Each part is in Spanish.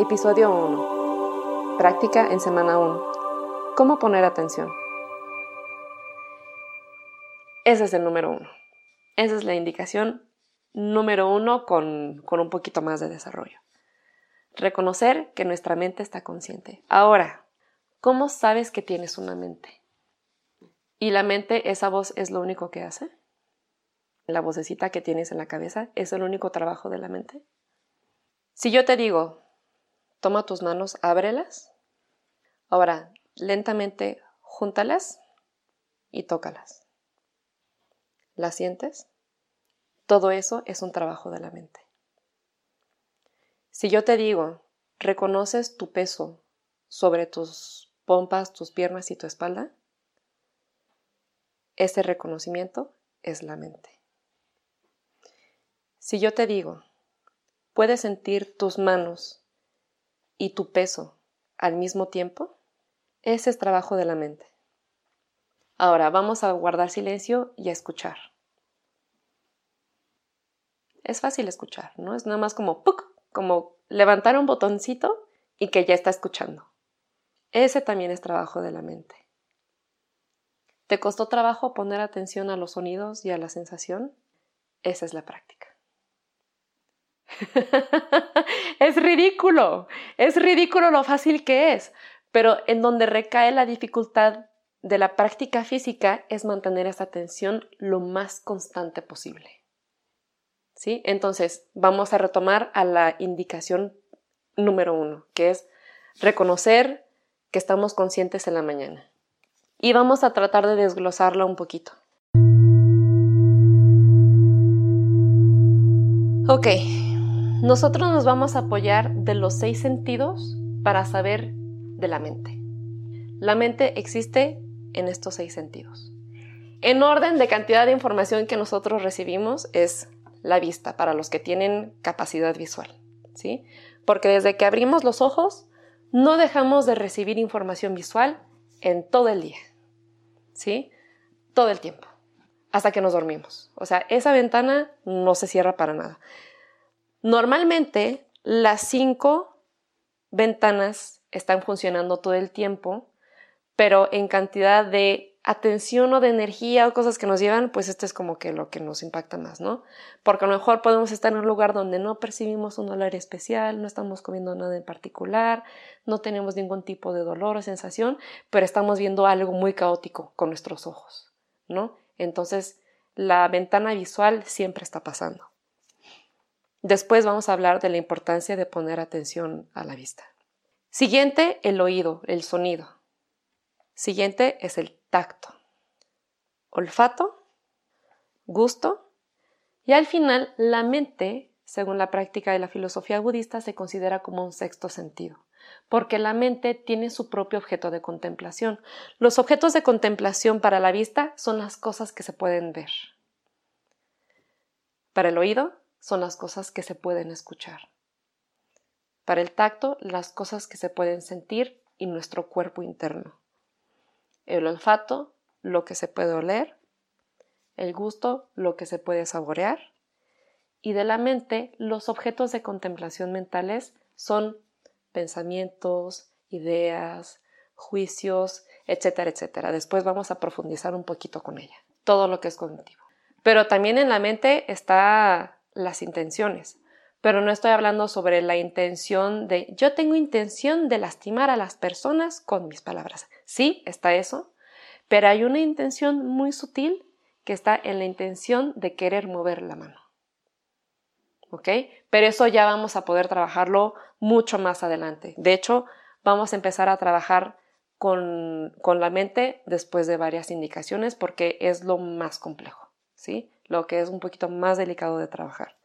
Episodio 1. Práctica en semana 1. ¿Cómo poner atención? Ese es el número 1. Esa es la indicación número 1 con, con un poquito más de desarrollo. Reconocer que nuestra mente está consciente. Ahora, ¿cómo sabes que tienes una mente? ¿Y la mente, esa voz es lo único que hace? ¿La vocecita que tienes en la cabeza es el único trabajo de la mente? Si yo te digo, Toma tus manos, ábrelas. Ahora, lentamente, júntalas y tócalas. ¿Las sientes? Todo eso es un trabajo de la mente. Si yo te digo, reconoces tu peso sobre tus pompas, tus piernas y tu espalda, ese reconocimiento es la mente. Si yo te digo, puedes sentir tus manos y tu peso al mismo tiempo, ese es trabajo de la mente. Ahora vamos a guardar silencio y a escuchar. Es fácil escuchar, ¿no? Es nada más como como levantar un botoncito y que ya está escuchando. Ese también es trabajo de la mente. ¿Te costó trabajo poner atención a los sonidos y a la sensación? Esa es la práctica. es ridículo, es ridículo lo fácil que es, pero en donde recae la dificultad de la práctica física es mantener esa atención lo más constante posible. ¿Sí? Entonces, vamos a retomar a la indicación número uno, que es reconocer que estamos conscientes en la mañana. Y vamos a tratar de desglosarlo un poquito. Ok, nosotros nos vamos a apoyar de los seis sentidos para saber de la mente. La mente existe en estos seis sentidos. En orden de cantidad de información que nosotros recibimos es la vista para los que tienen capacidad visual, ¿sí? Porque desde que abrimos los ojos no dejamos de recibir información visual en todo el día, ¿sí? Todo el tiempo, hasta que nos dormimos. O sea, esa ventana no se cierra para nada. Normalmente las cinco ventanas están funcionando todo el tiempo, pero en cantidad de atención o de energía o cosas que nos llevan, pues esto es como que lo que nos impacta más, ¿no? Porque a lo mejor podemos estar en un lugar donde no percibimos un dolor especial, no estamos comiendo nada en particular, no tenemos ningún tipo de dolor o sensación, pero estamos viendo algo muy caótico con nuestros ojos, ¿no? Entonces, la ventana visual siempre está pasando. Después vamos a hablar de la importancia de poner atención a la vista. Siguiente, el oído, el sonido. Siguiente es el tacto, olfato, gusto y al final la mente, según la práctica de la filosofía budista, se considera como un sexto sentido, porque la mente tiene su propio objeto de contemplación. Los objetos de contemplación para la vista son las cosas que se pueden ver. Para el oído son las cosas que se pueden escuchar. Para el tacto, las cosas que se pueden sentir y nuestro cuerpo interno. El olfato, lo que se puede oler. El gusto, lo que se puede saborear. Y de la mente, los objetos de contemplación mentales son pensamientos, ideas, juicios, etcétera, etcétera. Después vamos a profundizar un poquito con ella, todo lo que es cognitivo. Pero también en la mente está las intenciones, pero no estoy hablando sobre la intención de yo tengo intención de lastimar a las personas con mis palabras. Sí, está eso, pero hay una intención muy sutil que está en la intención de querer mover la mano. ¿Ok? Pero eso ya vamos a poder trabajarlo mucho más adelante. De hecho, vamos a empezar a trabajar con, con la mente después de varias indicaciones porque es lo más complejo, ¿sí? Lo que es un poquito más delicado de trabajar.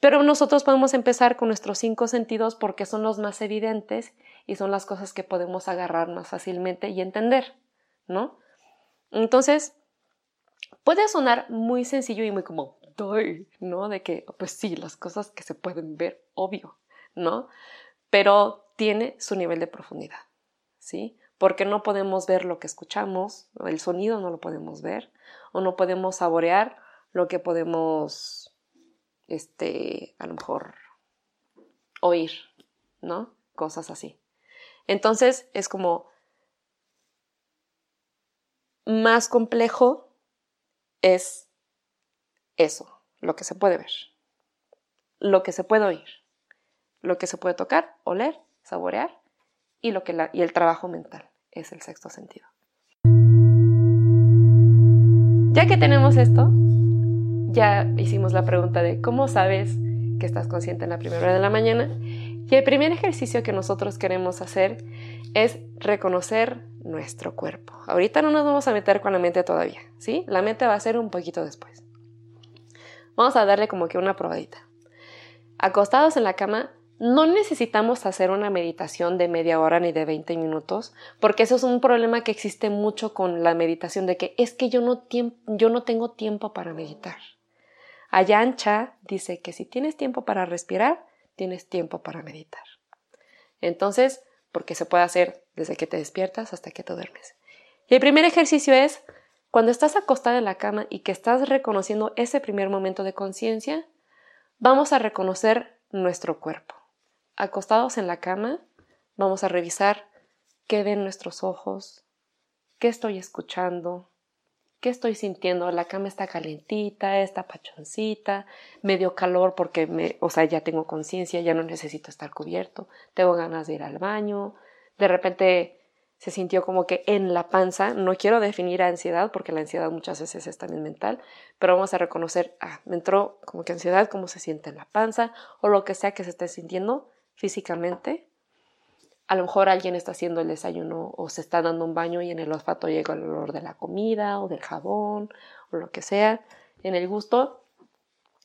Pero nosotros podemos empezar con nuestros cinco sentidos porque son los más evidentes y son las cosas que podemos agarrar más fácilmente y entender, ¿no? Entonces, puede sonar muy sencillo y muy como, ¿no? De que, pues sí, las cosas que se pueden ver, obvio, ¿no? Pero tiene su nivel de profundidad, ¿sí? Porque no podemos ver lo que escuchamos, el sonido no lo podemos ver, o no podemos saborear lo que podemos, este, a lo mejor oír, ¿no? Cosas así. Entonces es como más complejo es eso, lo que se puede ver, lo que se puede oír, lo que se puede tocar, oler, saborear y, lo que y el trabajo mental es el sexto sentido. Ya que tenemos esto, ya hicimos la pregunta de cómo sabes que estás consciente en la primera hora de la mañana. Y el primer ejercicio que nosotros queremos hacer es reconocer nuestro cuerpo. Ahorita no nos vamos a meter con la mente todavía, ¿sí? La mente va a ser un poquito después. Vamos a darle como que una probadita. Acostados en la cama, no necesitamos hacer una meditación de media hora ni de 20 minutos, porque eso es un problema que existe mucho con la meditación, de que es que yo no, yo no tengo tiempo para meditar. Ayancha dice que si tienes tiempo para respirar, tienes tiempo para meditar. Entonces, porque se puede hacer desde que te despiertas hasta que te duermes. Y el primer ejercicio es cuando estás acostada en la cama y que estás reconociendo ese primer momento de conciencia, vamos a reconocer nuestro cuerpo. Acostados en la cama, vamos a revisar qué ven nuestros ojos, qué estoy escuchando, ¿Qué estoy sintiendo? La cama está calentita, está pachoncita, me dio calor porque me, o sea, ya tengo conciencia, ya no necesito estar cubierto, tengo ganas de ir al baño, de repente se sintió como que en la panza, no quiero definir ansiedad porque la ansiedad muchas veces es también mental, pero vamos a reconocer, ah, me entró como que ansiedad, cómo se siente en la panza o lo que sea que se esté sintiendo físicamente a lo mejor alguien está haciendo el desayuno o se está dando un baño y en el olfato llega el olor de la comida o del jabón o lo que sea. En el gusto,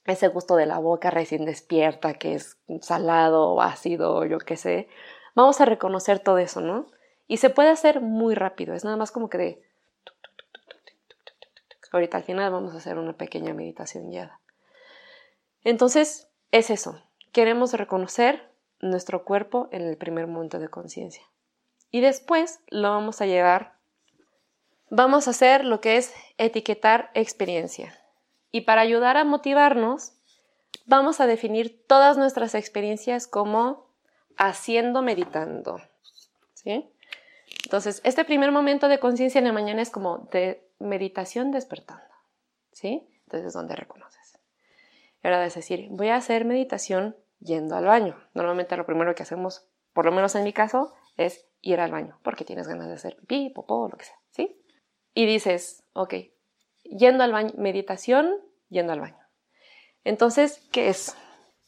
ese gusto de la boca recién despierta, que es salado o ácido o yo qué sé. Vamos a reconocer todo eso, ¿no? Y se puede hacer muy rápido, es nada más como que de... Ahorita al final vamos a hacer una pequeña meditación guiada. Entonces, es eso. Queremos reconocer nuestro cuerpo en el primer momento de conciencia. Y después lo vamos a llevar, vamos a hacer lo que es etiquetar experiencia. Y para ayudar a motivarnos, vamos a definir todas nuestras experiencias como haciendo meditando. ¿Sí? Entonces, este primer momento de conciencia en la mañana es como de meditación despertando. ¿Sí? Entonces es donde reconoces. Y ahora es decir, voy a hacer meditación yendo al baño. Normalmente lo primero que hacemos, por lo menos en mi caso, es ir al baño, porque tienes ganas de hacer pipí, popó, lo que sea, ¿sí? Y dices, ok, yendo al baño, meditación, yendo al baño. Entonces, ¿qué es?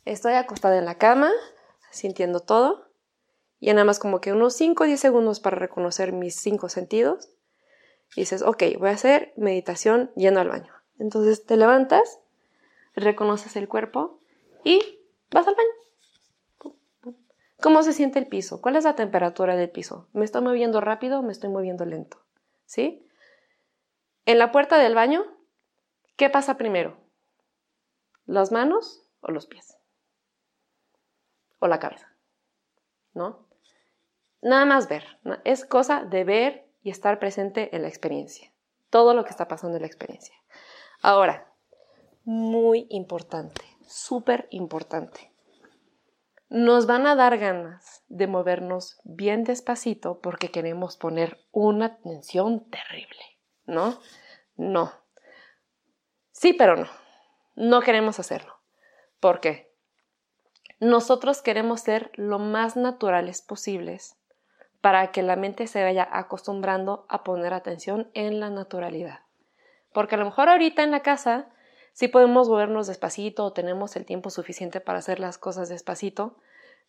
Estoy acostada en la cama, sintiendo todo, y nada más como que unos 5 o 10 segundos para reconocer mis cinco sentidos. Dices, ok, voy a hacer meditación yendo al baño. Entonces te levantas, reconoces el cuerpo y Vas al baño. ¿Cómo se siente el piso? ¿Cuál es la temperatura del piso? ¿Me estoy moviendo rápido o me estoy moviendo lento? ¿Sí? En la puerta del baño, ¿qué pasa primero? ¿Las manos o los pies? ¿O la cabeza? ¿No? Nada más ver. Es cosa de ver y estar presente en la experiencia. Todo lo que está pasando en la experiencia. Ahora, muy importante súper importante. Nos van a dar ganas de movernos bien despacito porque queremos poner una tensión terrible, ¿no? No. Sí, pero no. No queremos hacerlo. ¿Por qué? Nosotros queremos ser lo más naturales posibles para que la mente se vaya acostumbrando a poner atención en la naturalidad. Porque a lo mejor ahorita en la casa Sí podemos movernos despacito o tenemos el tiempo suficiente para hacer las cosas despacito,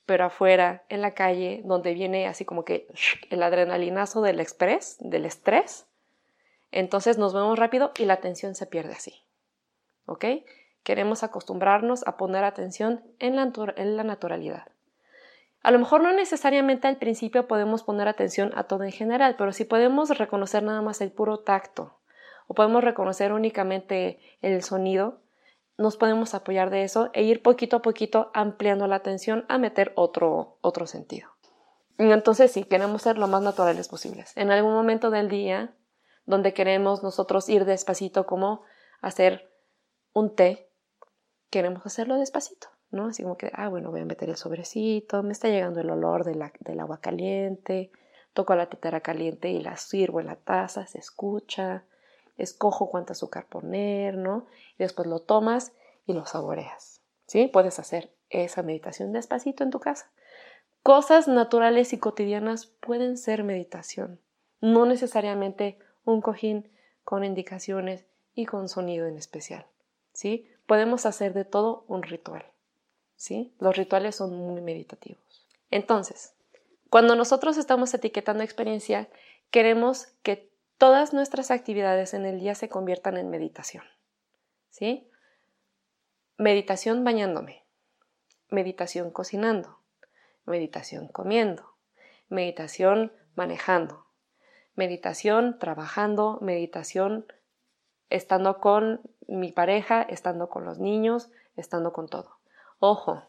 pero afuera, en la calle, donde viene así como que el adrenalinazo del express, del estrés, entonces nos vemos rápido y la atención se pierde así. ¿Ok? Queremos acostumbrarnos a poner atención en la, en la naturalidad. A lo mejor no necesariamente al principio podemos poner atención a todo en general, pero sí podemos reconocer nada más el puro tacto, o podemos reconocer únicamente el sonido, nos podemos apoyar de eso e ir poquito a poquito ampliando la atención a meter otro, otro sentido. Entonces sí, queremos ser lo más naturales posibles. En algún momento del día donde queremos nosotros ir despacito como hacer un té, queremos hacerlo despacito, ¿no? Así como que, ah, bueno, voy a meter el sobrecito, me está llegando el olor del agua caliente, toco la tetera caliente y la sirvo en la taza, se escucha, escojo cuánto azúcar poner, ¿no? Y después lo tomas y lo saboreas, ¿sí? Puedes hacer esa meditación despacito en tu casa. Cosas naturales y cotidianas pueden ser meditación, no necesariamente un cojín con indicaciones y con sonido en especial, ¿sí? Podemos hacer de todo un ritual, ¿sí? Los rituales son muy meditativos. Entonces, cuando nosotros estamos etiquetando experiencia, queremos que todas nuestras actividades en el día se conviertan en meditación. ¿Sí? Meditación bañándome, meditación cocinando, meditación comiendo, meditación manejando, meditación trabajando, meditación estando con mi pareja, estando con los niños, estando con todo. Ojo,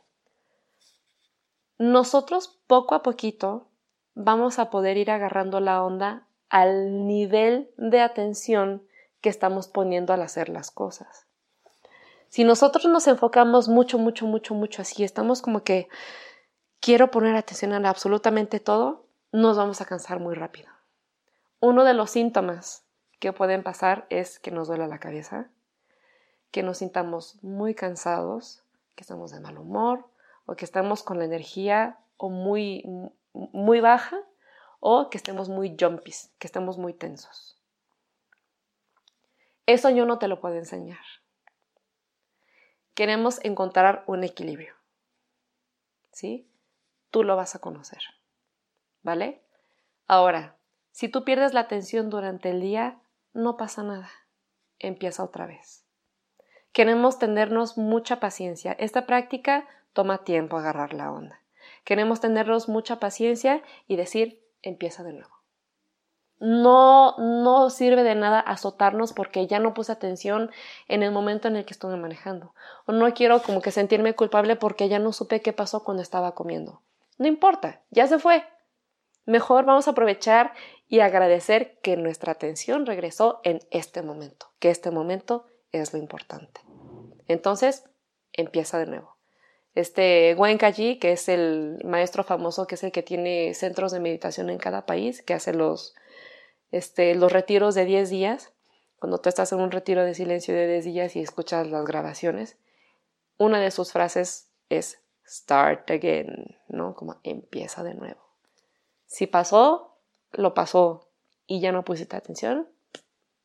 nosotros poco a poquito vamos a poder ir agarrando la onda al nivel de atención que estamos poniendo al hacer las cosas. Si nosotros nos enfocamos mucho, mucho, mucho, mucho así, estamos como que quiero poner atención a absolutamente todo, nos vamos a cansar muy rápido. Uno de los síntomas que pueden pasar es que nos duele la cabeza, que nos sintamos muy cansados, que estamos de mal humor o que estamos con la energía muy, muy baja o que estemos muy jumpies, que estemos muy tensos. Eso yo no te lo puedo enseñar. Queremos encontrar un equilibrio. ¿Sí? Tú lo vas a conocer. ¿Vale? Ahora, si tú pierdes la atención durante el día, no pasa nada. Empieza otra vez. Queremos tenernos mucha paciencia. Esta práctica toma tiempo agarrar la onda. Queremos tenernos mucha paciencia y decir, empieza de nuevo. No, no sirve de nada azotarnos porque ya no puse atención en el momento en el que estuve manejando. O no quiero como que sentirme culpable porque ya no supe qué pasó cuando estaba comiendo. No importa, ya se fue. Mejor vamos a aprovechar y agradecer que nuestra atención regresó en este momento, que este momento es lo importante. Entonces, empieza de nuevo este Wenkaji, que es el maestro famoso, que es el que tiene centros de meditación en cada país, que hace los, este, los retiros de 10 días, cuando tú estás en un retiro de silencio de 10 días y escuchas las grabaciones, una de sus frases es start again, ¿no? Como empieza de nuevo. Si pasó, lo pasó y ya no pusiste atención,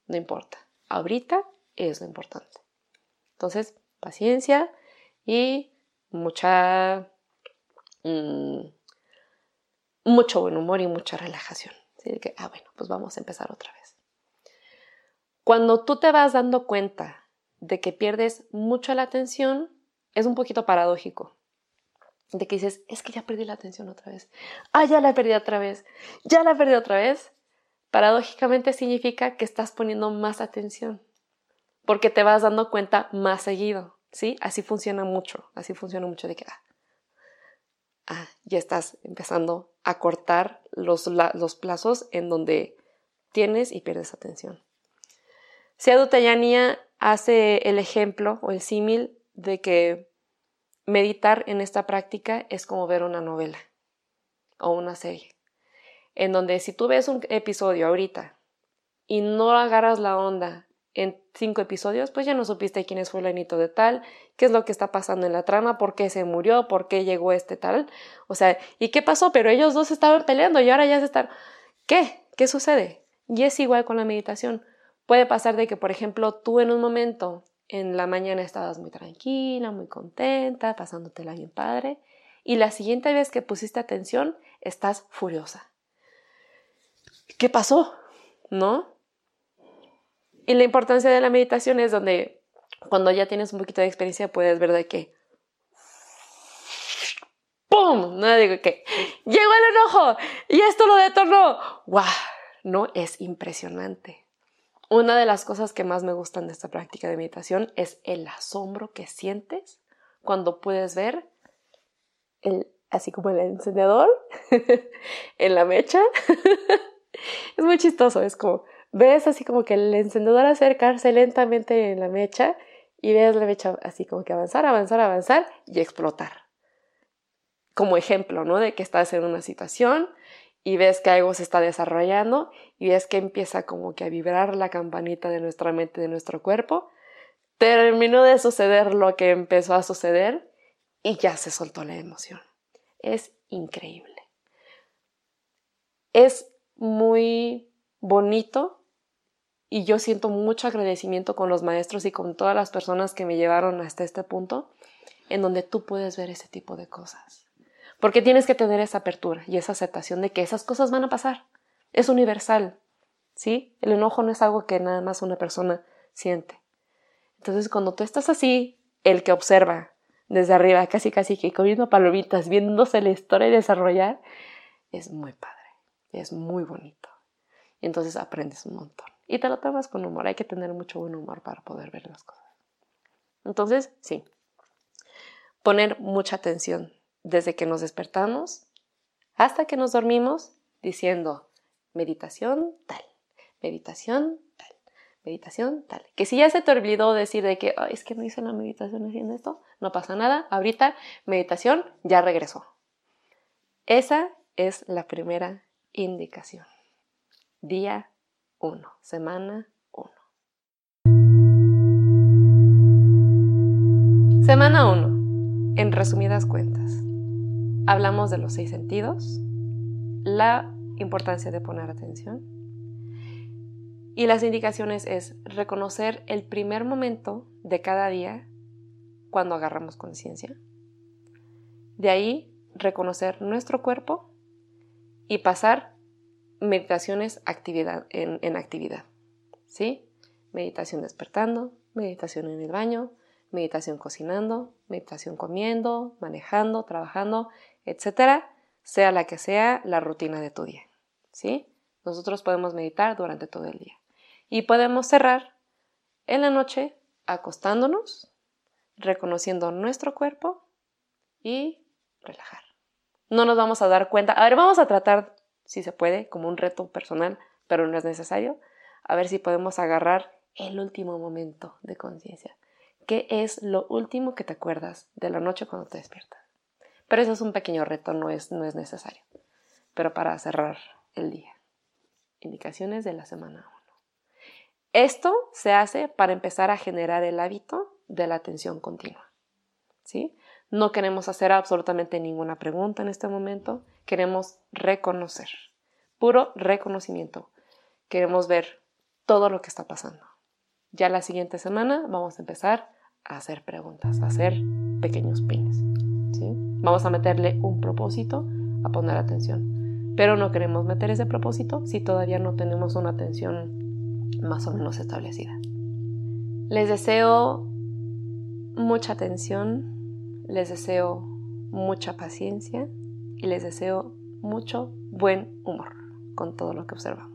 no importa. Ahorita es lo importante. Entonces, paciencia y mucha, mm, mucho buen humor y mucha relajación. Así que, ah, bueno, pues vamos a empezar otra vez. Cuando tú te vas dando cuenta de que pierdes mucho la atención, es un poquito paradójico. De que dices, es que ya perdí la atención otra vez. Ah, ya la perdí otra vez. Ya la perdí otra vez. Paradójicamente significa que estás poniendo más atención. Porque te vas dando cuenta más seguido. ¿Sí? Así funciona mucho, así funciona mucho de que, ah, ah ya estás empezando a cortar los, los, plazos en donde tienes y pierdes atención. Seadu Tayania hace el ejemplo o el símil de que meditar en esta práctica es como ver una novela o una serie, en donde si tú ves un episodio ahorita y no agarras la onda en cinco episodios, pues ya no supiste quién es fulanito de tal, qué es lo que está pasando en la trama, por qué se murió, por qué llegó este tal, o sea, ¿y qué pasó? Pero ellos dos estaban peleando y ahora ya se están... ¿Qué? ¿Qué sucede? Y es igual con la meditación. Puede pasar de que, por ejemplo, tú en un momento en la mañana estabas muy tranquila, muy contenta, pasándotela bien padre, y la siguiente vez que pusiste atención, estás furiosa. ¿Qué pasó? ¿No? Y la importancia de la meditación es donde cuando ya tienes un poquito de experiencia puedes ver de que ¡pum! No digo que llegó el enojo y esto lo detornó. ¡Wow! No es impresionante. Una de las cosas que más me gustan de esta práctica de meditación es el asombro que sientes cuando puedes ver el, así como el encendedor en la mecha. es muy chistoso, es como ves así como que el encendedor acercarse lentamente en la mecha y ves la mecha así como que avanzar, avanzar, avanzar y explotar. Como ejemplo, ¿no? De que estás en una situación y ves que algo se está desarrollando y ves que empieza como que a vibrar la campanita de nuestra mente, de nuestro cuerpo. Terminó de suceder lo que empezó a suceder y ya se soltó la emoción. Es increíble. Es muy bonito y yo siento mucho agradecimiento con los maestros y con todas las personas que me llevaron hasta este punto en donde tú puedes ver ese tipo de cosas. Porque tienes que tener esa apertura y esa aceptación de que esas cosas van a pasar. Es universal, ¿sí? El enojo no es algo que nada más una persona siente. Entonces, cuando tú estás así, el que observa desde arriba, casi casi que comiendo palomitas, viéndose la historia y desarrollar, es muy padre, es muy bonito. Entonces aprendes un montón. Y te lo tomas con humor, hay que tener mucho buen humor para poder ver las cosas. Entonces, sí, poner mucha atención desde que nos despertamos hasta que nos dormimos diciendo meditación tal, meditación tal, meditación tal. Que si ya se te olvidó decir de que es que no hice la meditación haciendo esto, no pasa nada, ahorita meditación ya regresó. Esa es la primera indicación. Día 1, semana 1. Semana 1. En resumidas cuentas hablamos de los seis sentidos, la importancia de poner atención y las indicaciones es reconocer el primer momento de cada día cuando agarramos conciencia. De ahí reconocer nuestro cuerpo y pasar meditaciones actividad, en, en actividad. ¿Sí? Meditación despertando, meditación en el baño, meditación cocinando, meditación comiendo, manejando, trabajando etcétera, sea la que sea la rutina de tu día. ¿Sí? Nosotros podemos meditar durante todo el día. Y podemos cerrar en la noche acostándonos, reconociendo nuestro cuerpo y relajar. No nos vamos a dar cuenta. A ver, vamos a tratar, si se puede, como un reto personal, pero no es necesario. A ver si podemos agarrar el último momento de conciencia. ¿Qué es lo último que te acuerdas de la noche cuando te despiertas? Pero eso es un pequeño reto, no es, no es necesario. Pero para cerrar el día. Indicaciones de la semana 1. Esto se hace para empezar a generar el hábito de la atención continua. ¿Sí? No queremos hacer absolutamente ninguna pregunta en este momento, queremos reconocer, puro reconocimiento. Queremos ver todo lo que está pasando. Ya la siguiente semana vamos a empezar a hacer preguntas, a hacer pequeños pines. Vamos a meterle un propósito a poner atención. Pero no queremos meter ese propósito si todavía no tenemos una atención más o menos establecida. Les deseo mucha atención, les deseo mucha paciencia y les deseo mucho buen humor con todo lo que observamos.